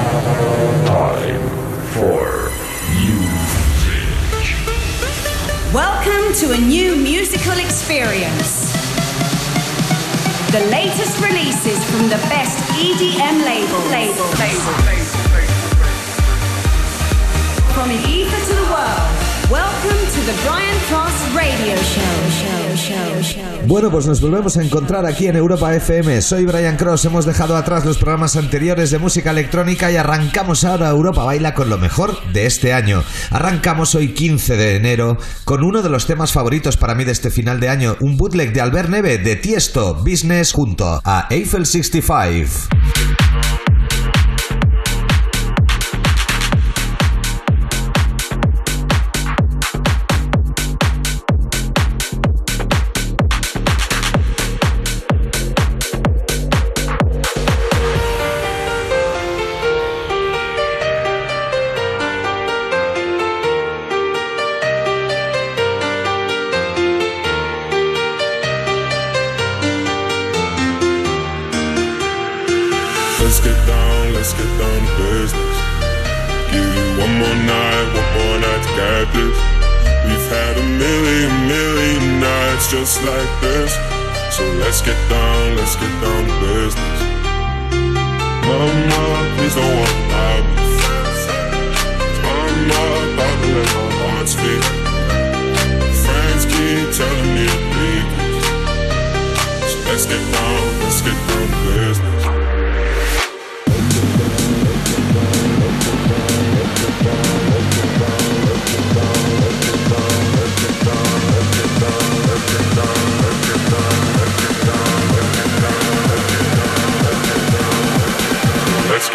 Time for music. Welcome to a new musical experience. The latest releases from the best EDM label. labels. labels. From the world. To the Brian Bueno, pues nos volvemos a encontrar aquí en Europa FM. Soy Brian Cross, hemos dejado atrás los programas anteriores de música electrónica y arrancamos ahora Europa Baila con lo mejor de este año. Arrancamos hoy 15 de enero con uno de los temas favoritos para mí de este final de año, un bootleg de Albert Neve de Tiesto Business junto a Eiffel 65.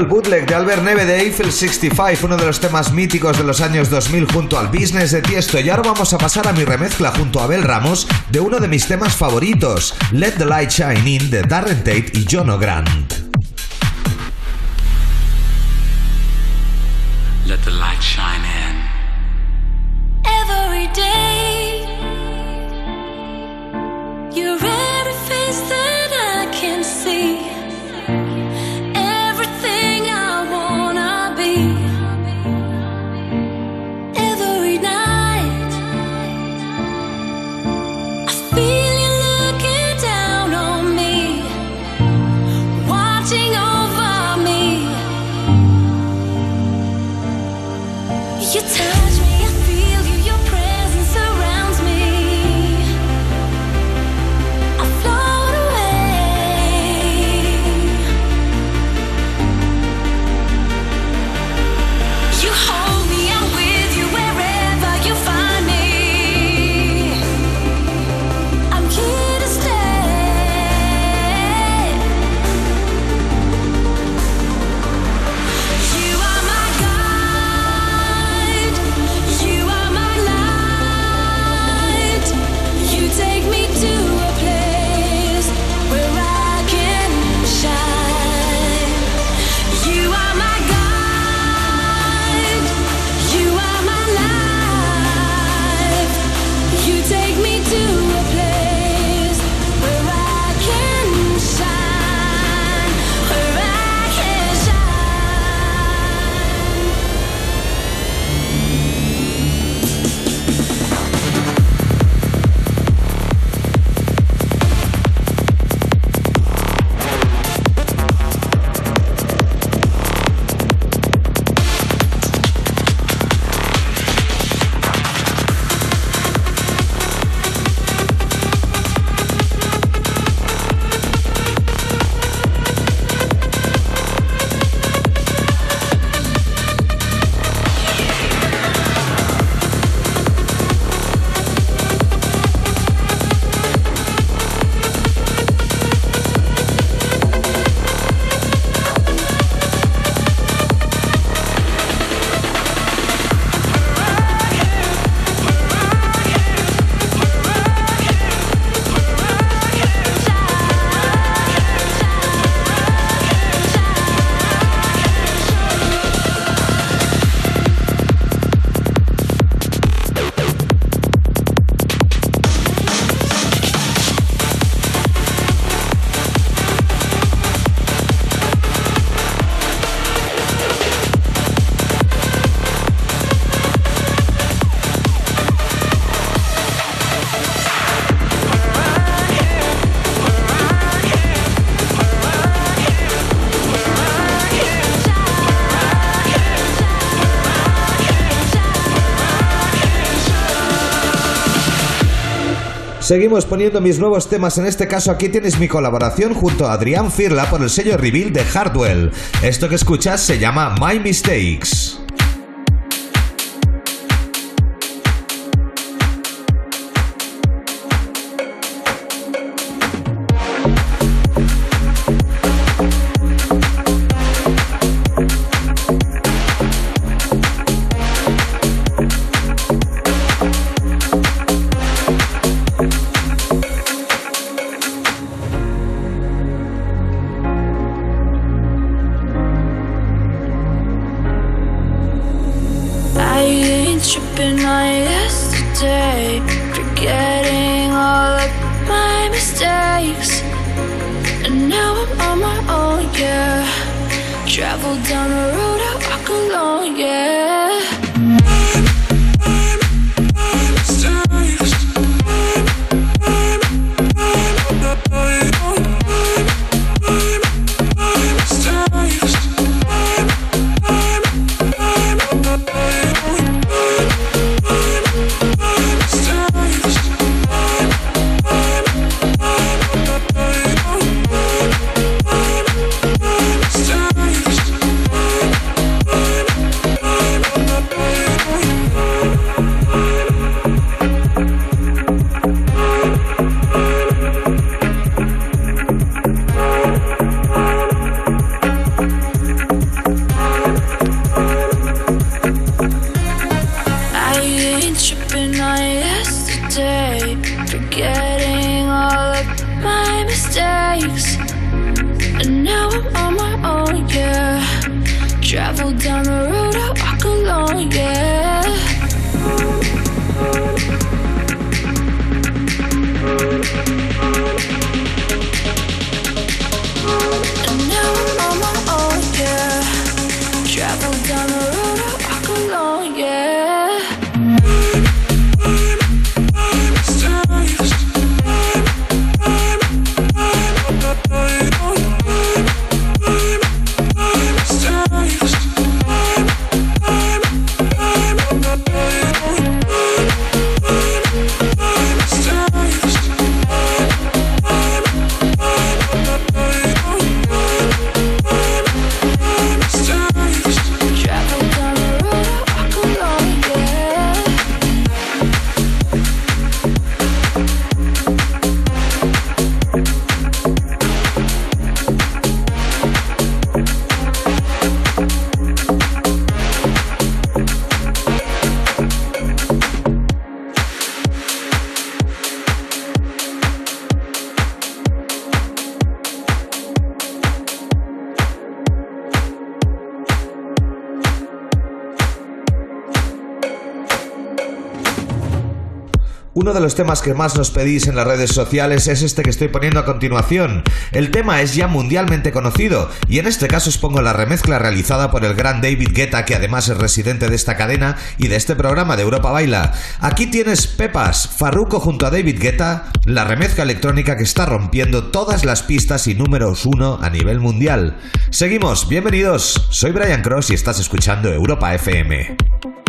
El bootleg de Albert Neve de Eiffel 65, uno de los temas míticos de los años 2000 junto al Business de Tiesto. Y ahora vamos a pasar a mi remezcla junto a Abel Ramos de uno de mis temas favoritos, Let the Light Shine In de Darren Tate y John O'Grant. Seguimos poniendo mis nuevos temas, en este caso aquí tienes mi colaboración junto a Adrián Firla por el sello Reveal de Hardwell. Esto que escuchas se llama My Mistakes. Uno de los temas que más nos pedís en las redes sociales es este que estoy poniendo a continuación. El tema es ya mundialmente conocido y en este caso os pongo la remezcla realizada por el gran David Guetta que además es residente de esta cadena y de este programa de Europa Baila. Aquí tienes Pepas, Farruko junto a David Guetta, la remezcla electrónica que está rompiendo todas las pistas y números uno a nivel mundial. Seguimos, bienvenidos, soy Brian Cross y estás escuchando Europa FM.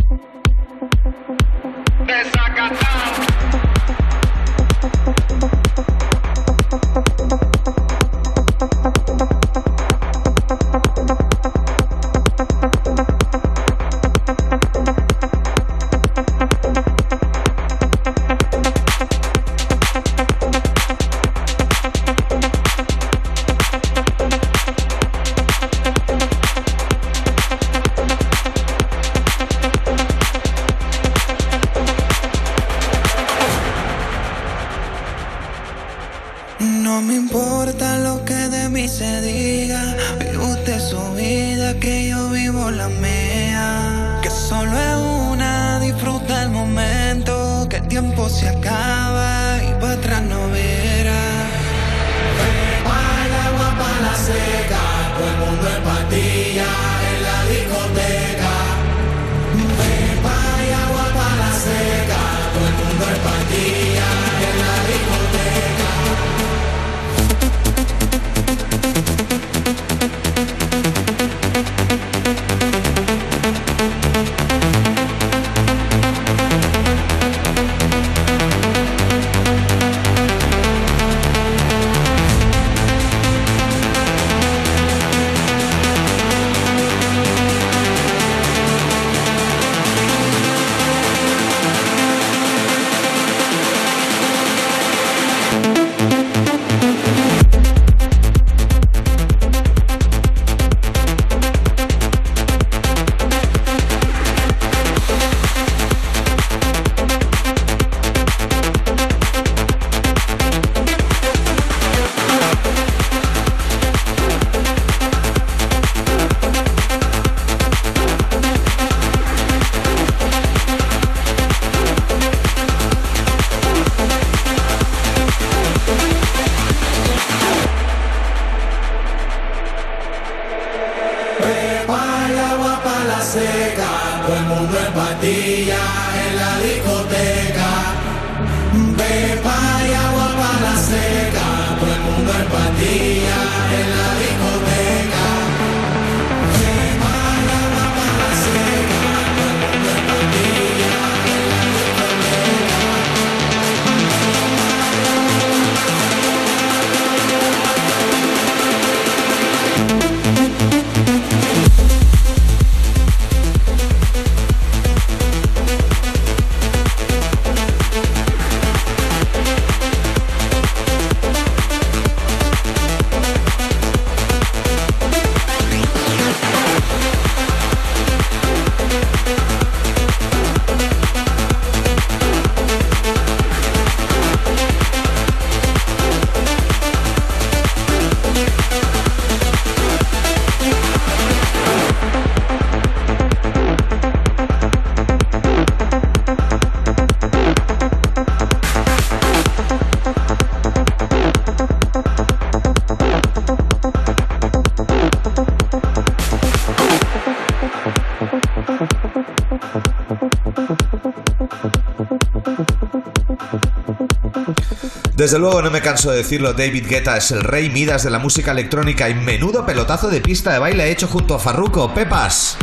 Desde luego no me canso de decirlo, David Guetta es el rey Midas de la música electrónica y menudo pelotazo de pista de baile hecho junto a Farruko, Pepas.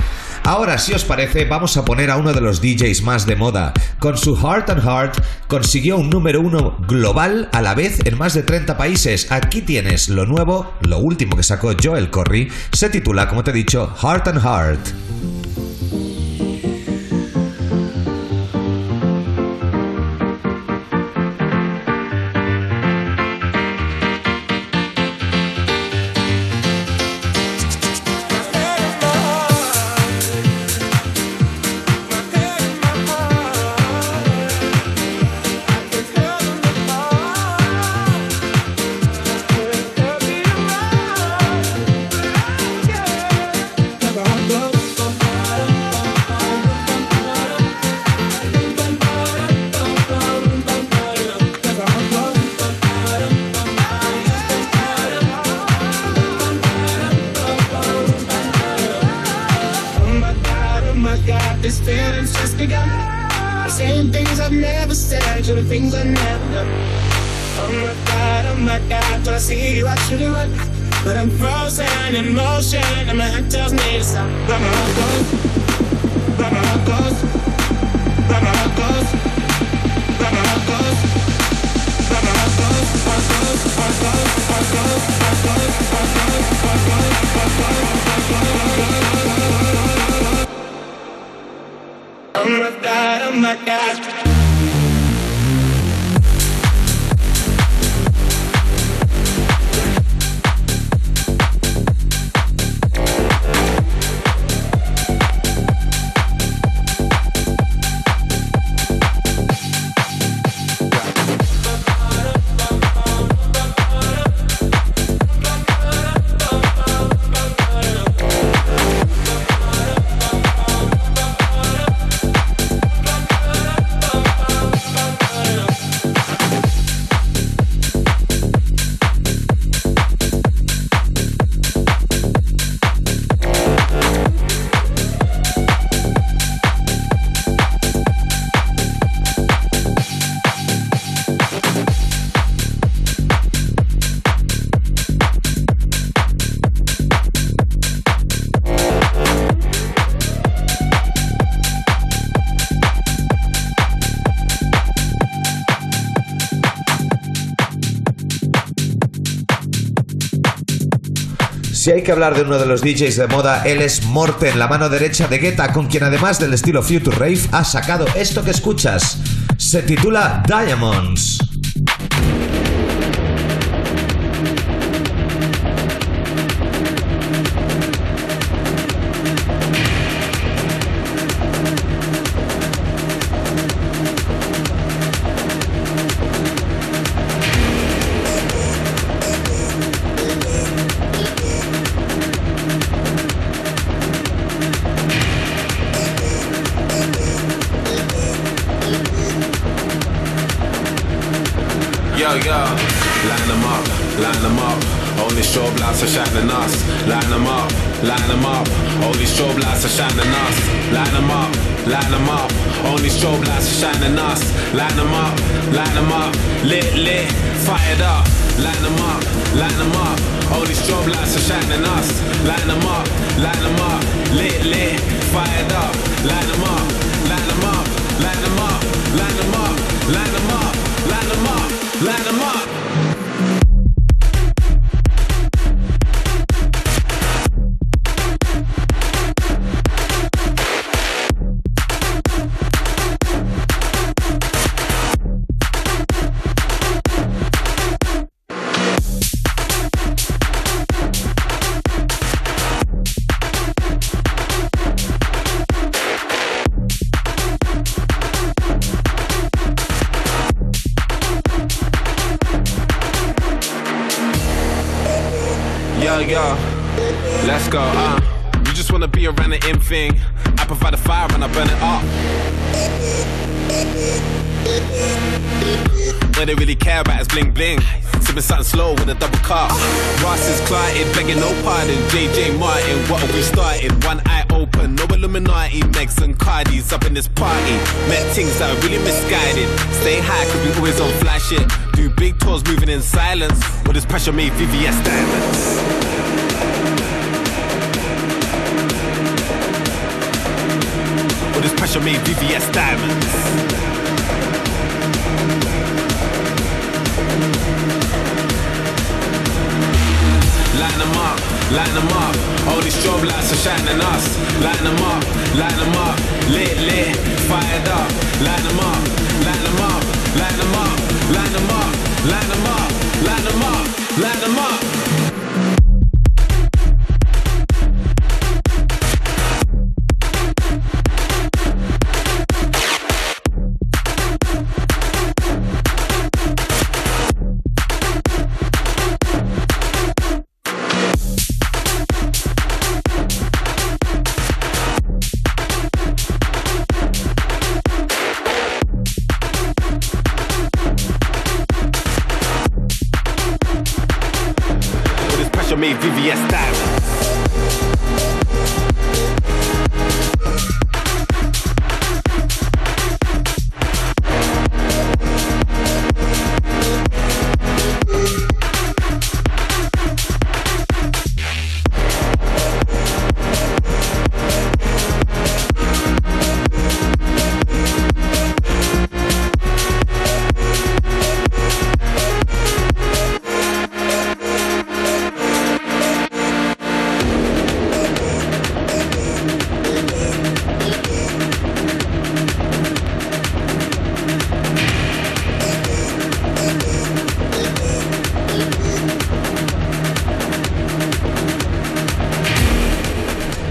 Ahora, si os parece, vamos a poner a uno de los DJs más de moda. Con su Heart and Heart consiguió un número uno global a la vez en más de 30 países. Aquí tienes lo nuevo, lo último que sacó Joel Corry. Se titula, como te he dicho, Heart and Heart. My god, when I see you, I should run. But I'm frozen in motion, and my head tells me to stop. But my heart goes, but my heart goes, but my heart goes, god, oh my god. Si hay que hablar de uno de los DJs de moda, él es Morten, la mano derecha de Guetta, con quien además del estilo Future Rave ha sacado esto que escuchas. Se titula Diamonds. Big tours moving in silence. With this pressure made VVS diamonds. With this pressure made VVS diamonds. Line them up, line them up. All these strobe lights are shining us. Line them up, line them up. Lit, lit, fired up. Line them up, line them up, line them up,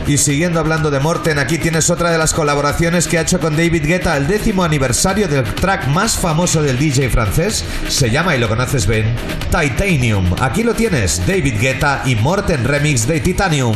Y siguiendo hablando de Morten, aquí tienes otra de las colaboraciones que ha hecho con David Guetta, el décimo aniversario del track más famoso del DJ francés. Se llama, y lo conoces bien, Titanium. Aquí lo tienes, David Guetta y Morten Remix de Titanium.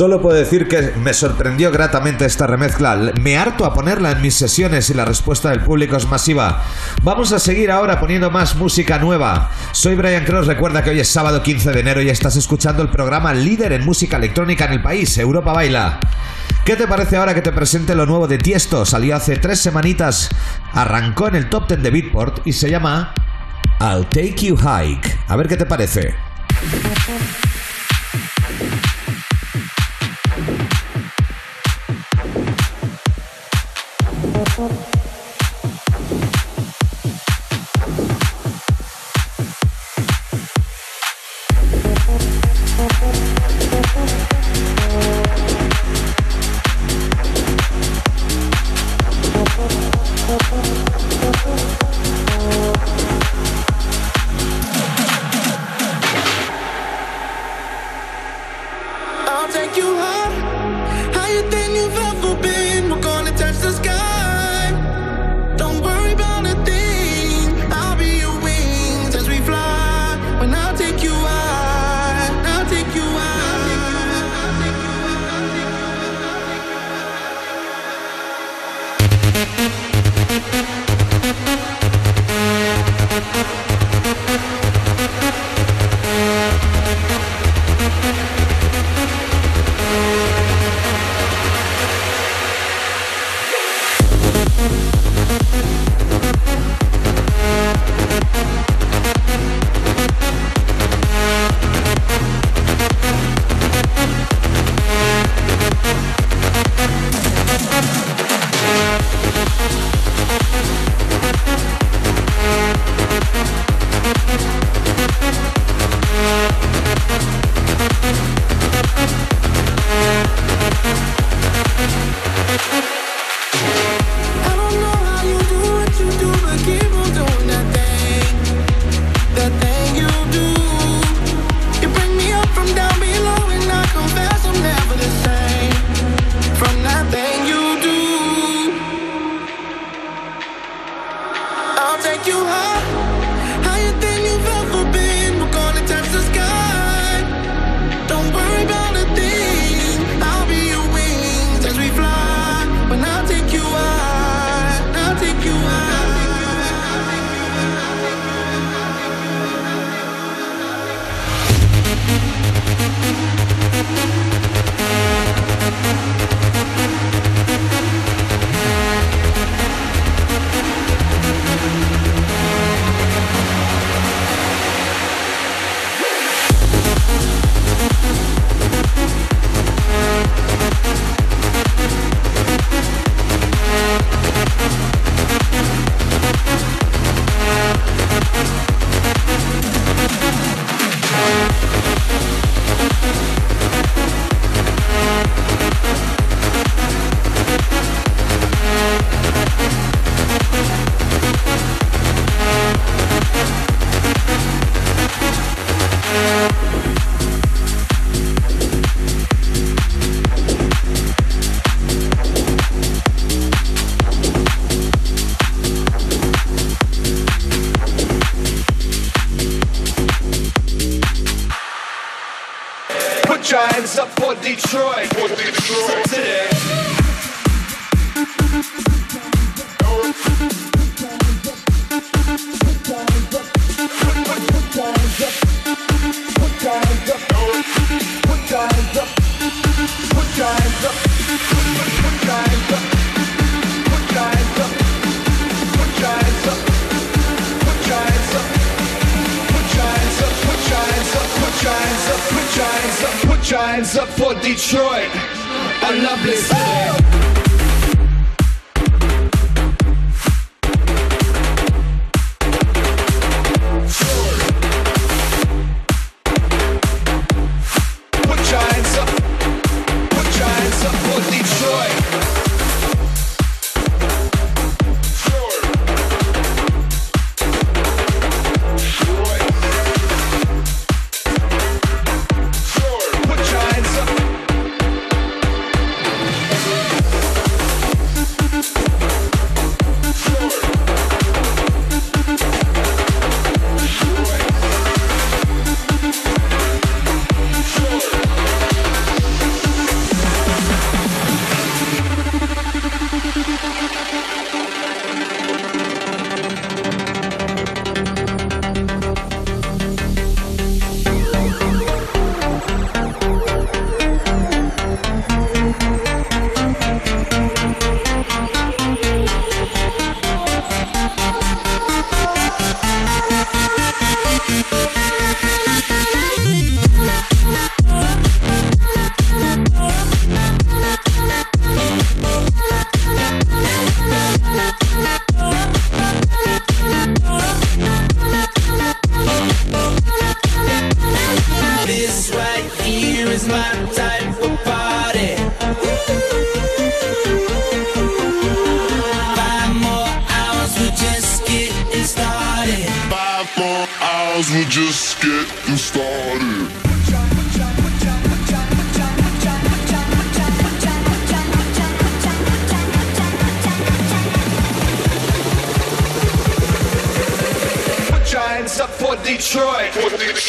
Solo puedo decir que me sorprendió gratamente esta remezcla. Me harto a ponerla en mis sesiones y la respuesta del público es masiva. Vamos a seguir ahora poniendo más música nueva. Soy Brian Cross, recuerda que hoy es sábado 15 de enero y estás escuchando el programa líder en música electrónica en el país, Europa Baila. ¿Qué te parece ahora que te presente lo nuevo de Tiesto? Salió hace tres semanitas, arrancó en el top 10 de Beatport y se llama I'll Take You Hike. A ver qué te parece.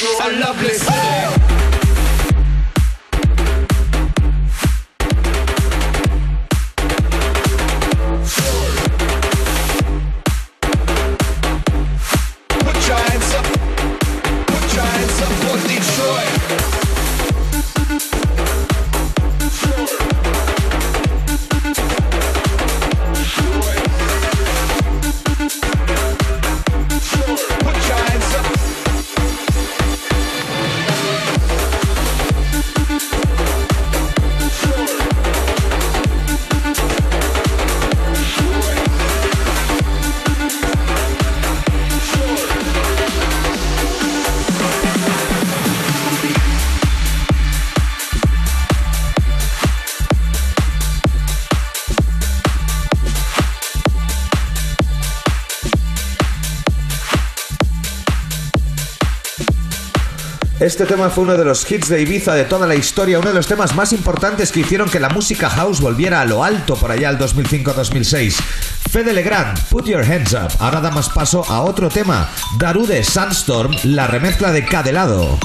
A lovely city. Este tema fue uno de los hits de Ibiza de toda la historia, uno de los temas más importantes que hicieron que la música house volviera a lo alto por allá al 2005-2006. Fede Legrand, Put Your Hands Up. Ahora damos paso a otro tema, Darude Sandstorm, la remezcla de Cadelado.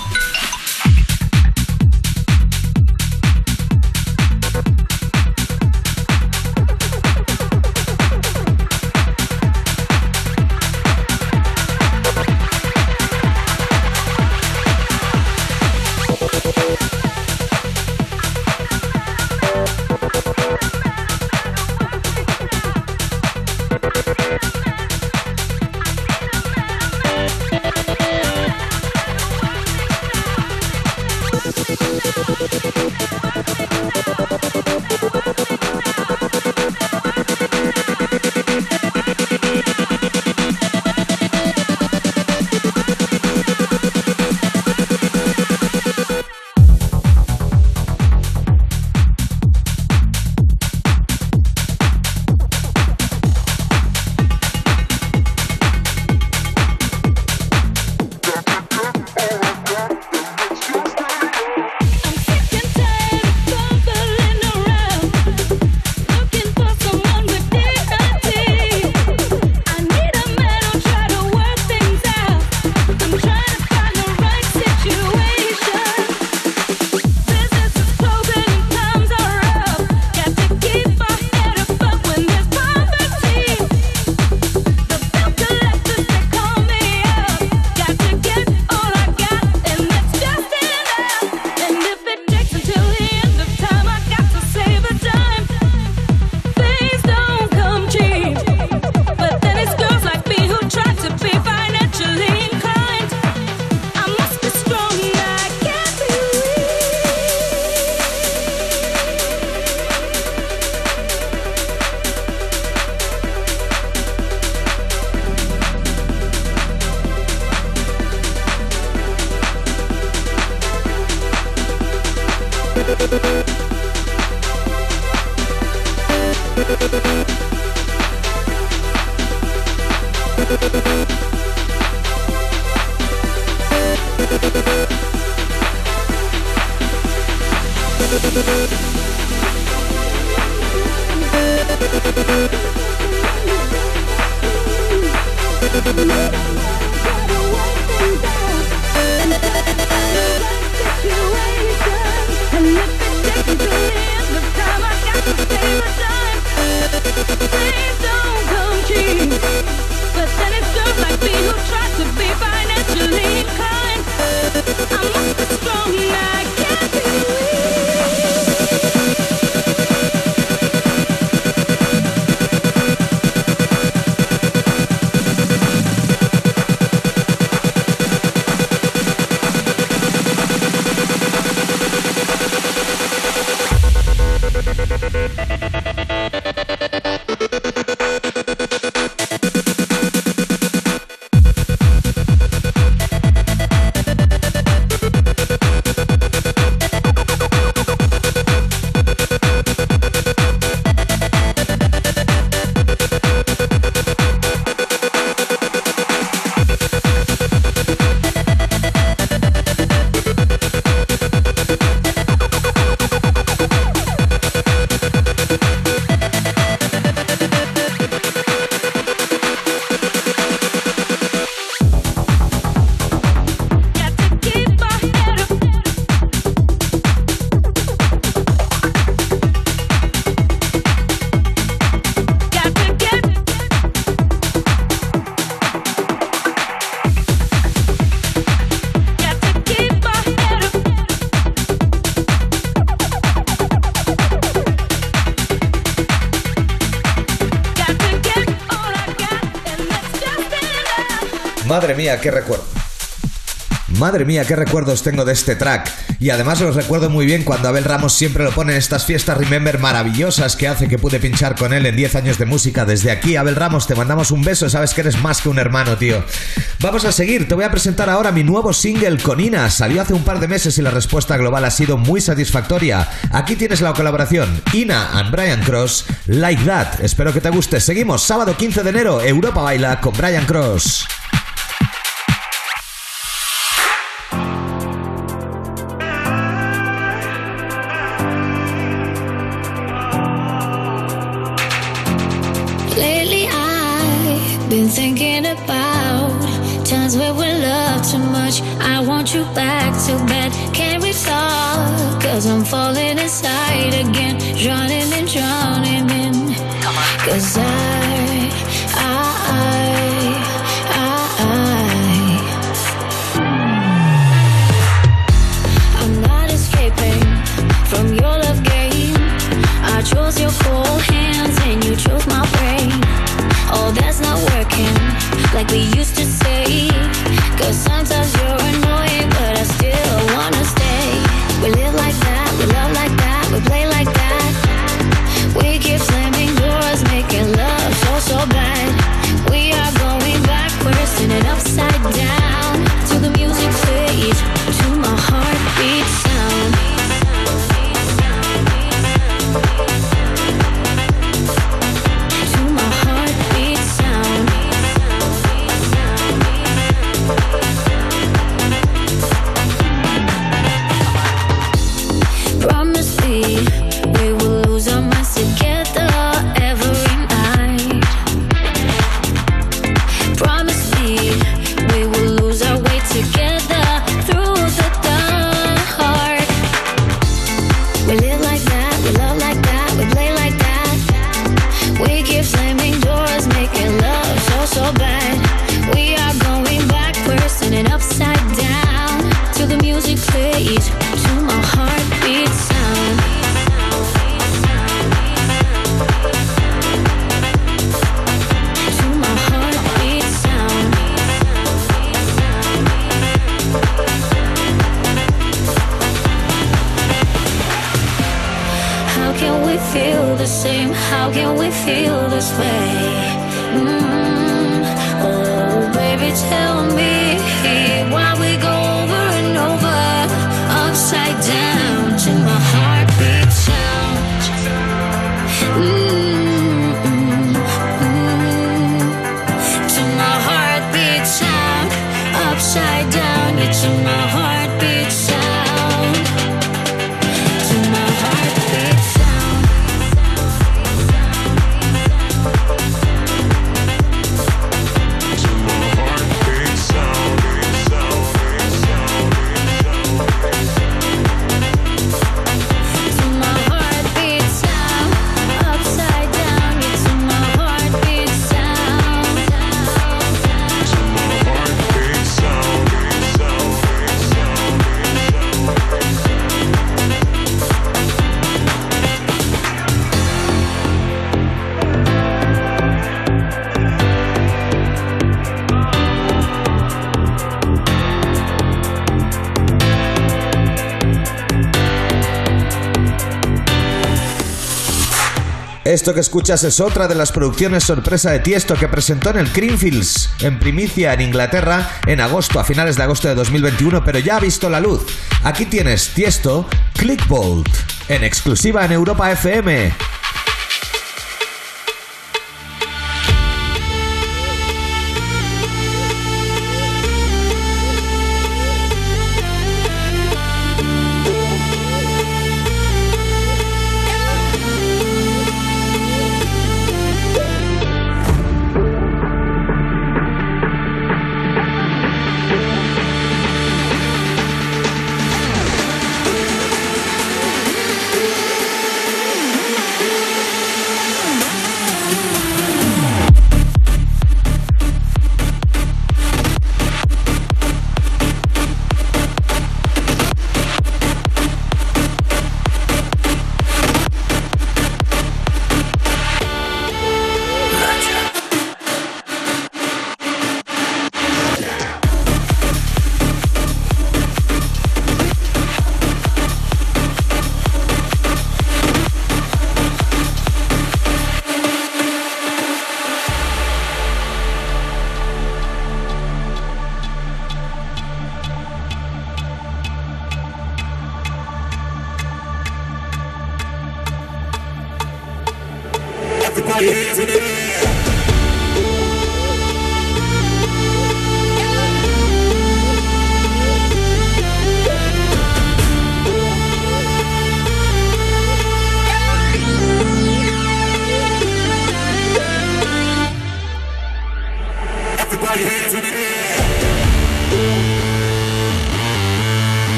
Qué recuerdo. Madre mía, qué recuerdos tengo de este track. Y además los recuerdo muy bien cuando Abel Ramos siempre lo pone en estas fiestas Remember maravillosas que hace que pude pinchar con él en 10 años de música. Desde aquí, Abel Ramos, te mandamos un beso, sabes que eres más que un hermano, tío. Vamos a seguir, te voy a presentar ahora mi nuevo single con Ina. Salió hace un par de meses y la respuesta global ha sido muy satisfactoria. Aquí tienes la colaboración, Ina and Brian Cross, Like That. Espero que te guste. Seguimos, sábado 15 de enero, Europa Baila con Brian Cross. We used to say. Cause sometimes Esto que escuchas es otra de las producciones sorpresa de Tiesto que presentó en el Creamfields, en primicia en Inglaterra, en agosto, a finales de agosto de 2021, pero ya ha visto la luz. Aquí tienes Tiesto, Clickbolt, en exclusiva en Europa FM.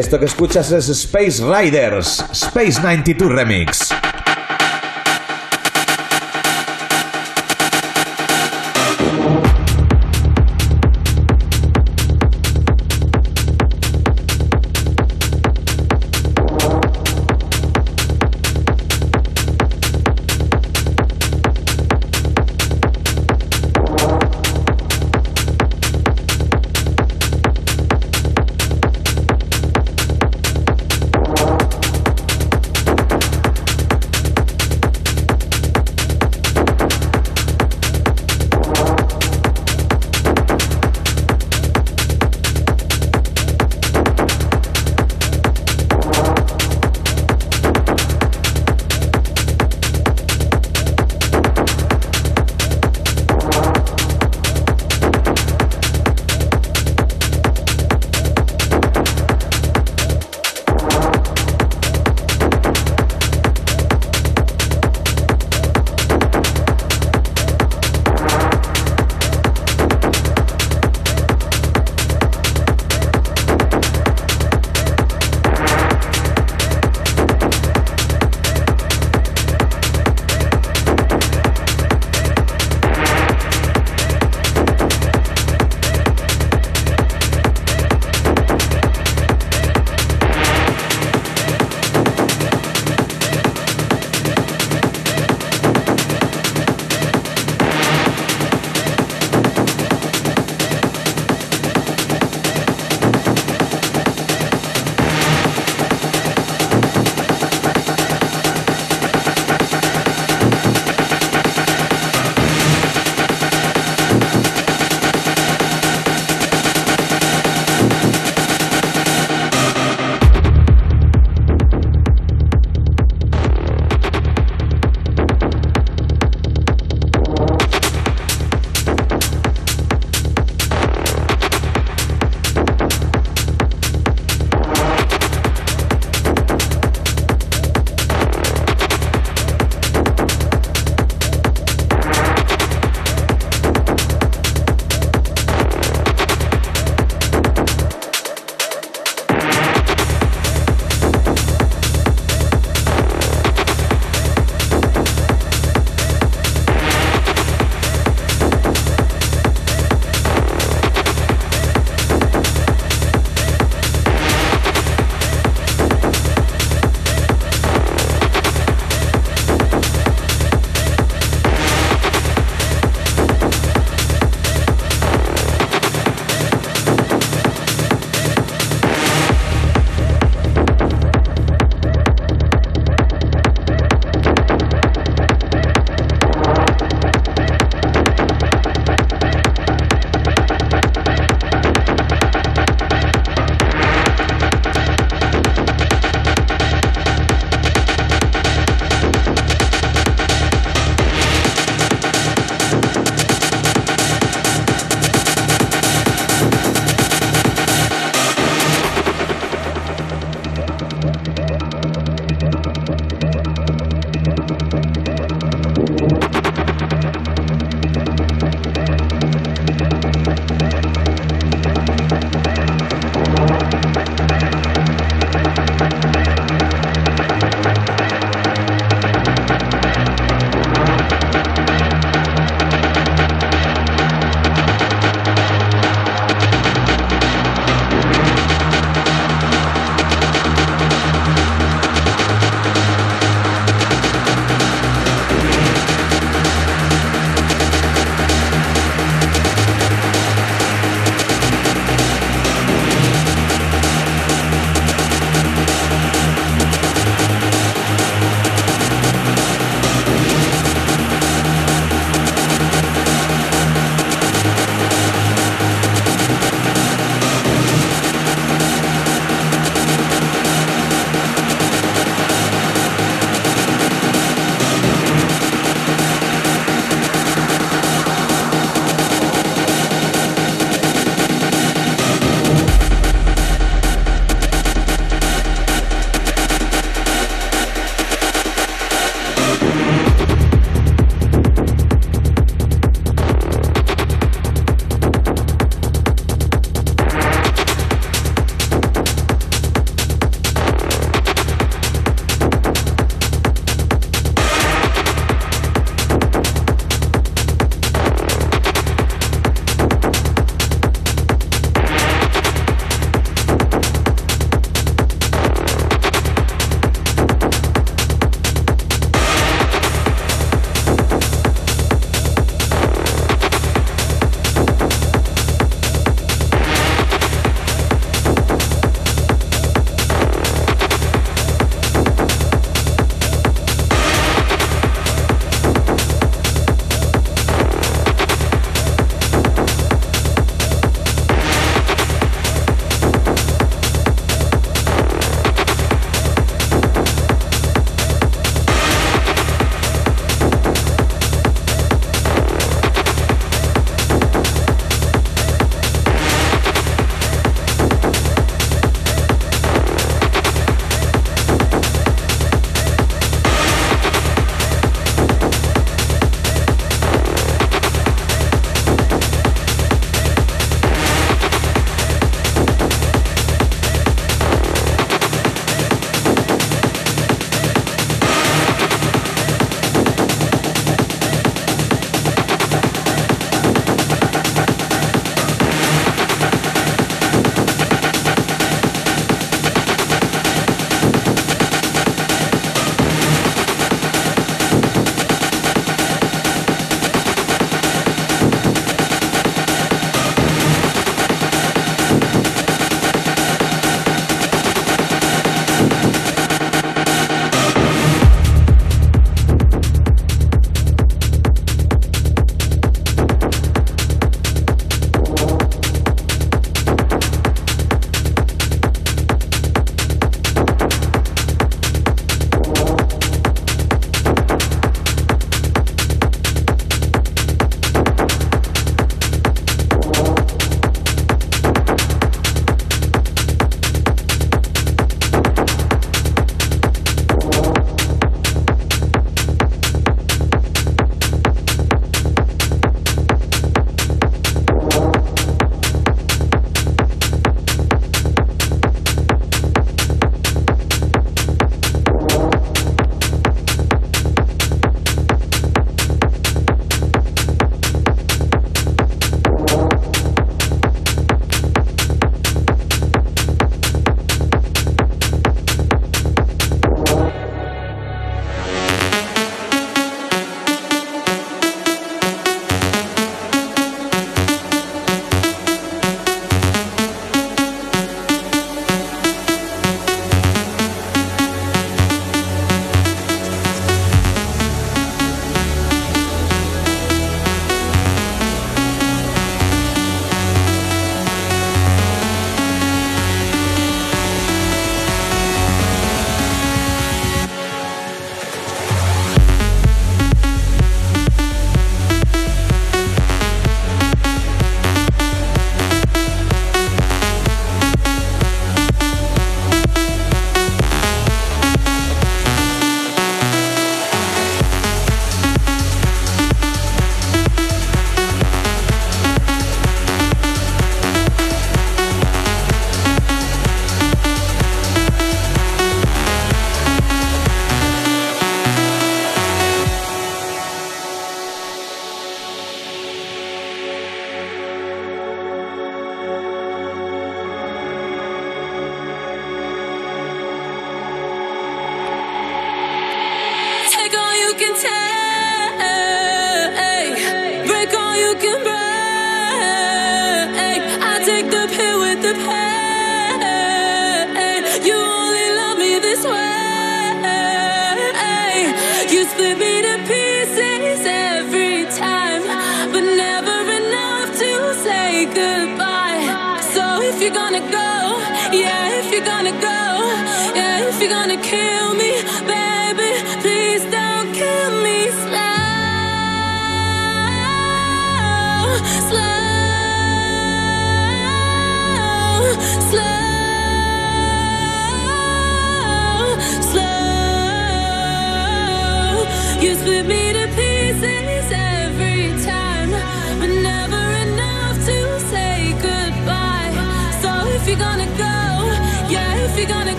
Esto que escuchas es Space Riders, Space 92 Remix.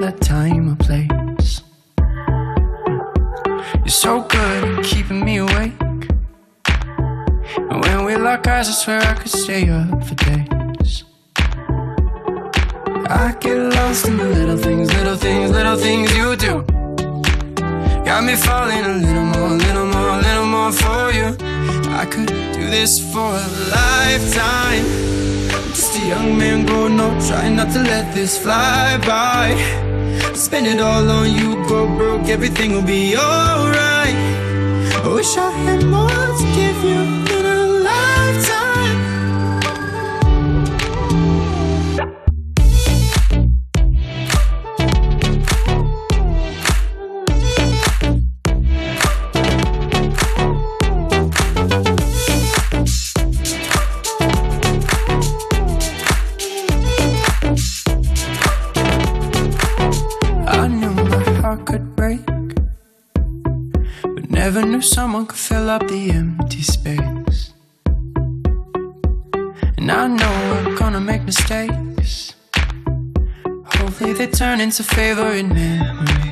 That time or place. You're so good at keeping me awake. And when we lock eyes, I swear I could stay up for days. I get lost in the little things, little things, little things you do. Got me falling a little more, little more, little more for you. I could do this for a lifetime. Just a young man growing up, trying not to let this fly by. Spend it all on you, go broke, everything will be alright. I wish I had more to give you someone could fill up the empty space. And I know we're gonna make mistakes. Hopefully, they turn into favorite memories.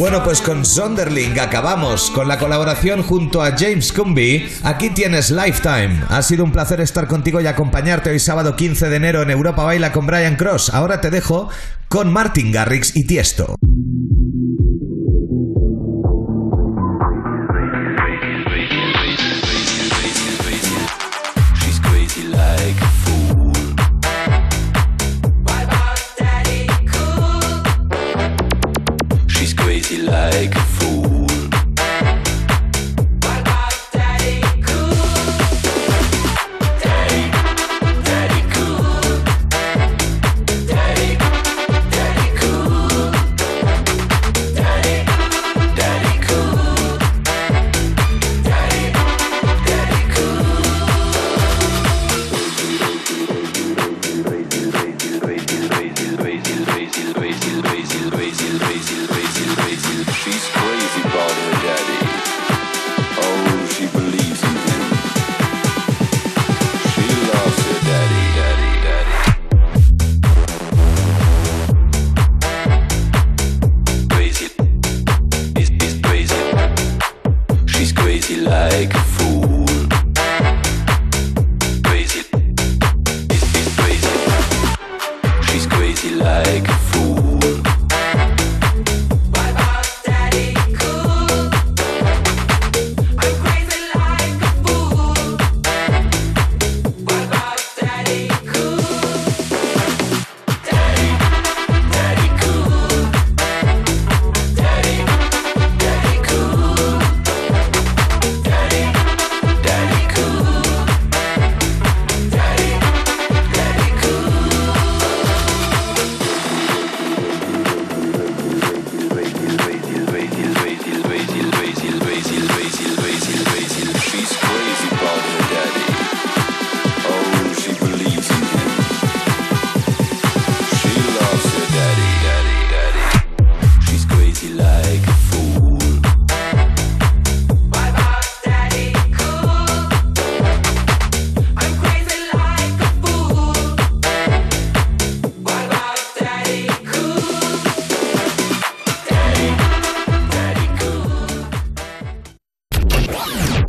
Bueno, pues con Sonderling acabamos con la colaboración junto a James Cumby. Aquí tienes Lifetime. Ha sido un placer estar contigo y acompañarte hoy sábado 15 de enero en Europa Baila con Brian Cross. Ahora te dejo con Martin Garrix y Tiesto.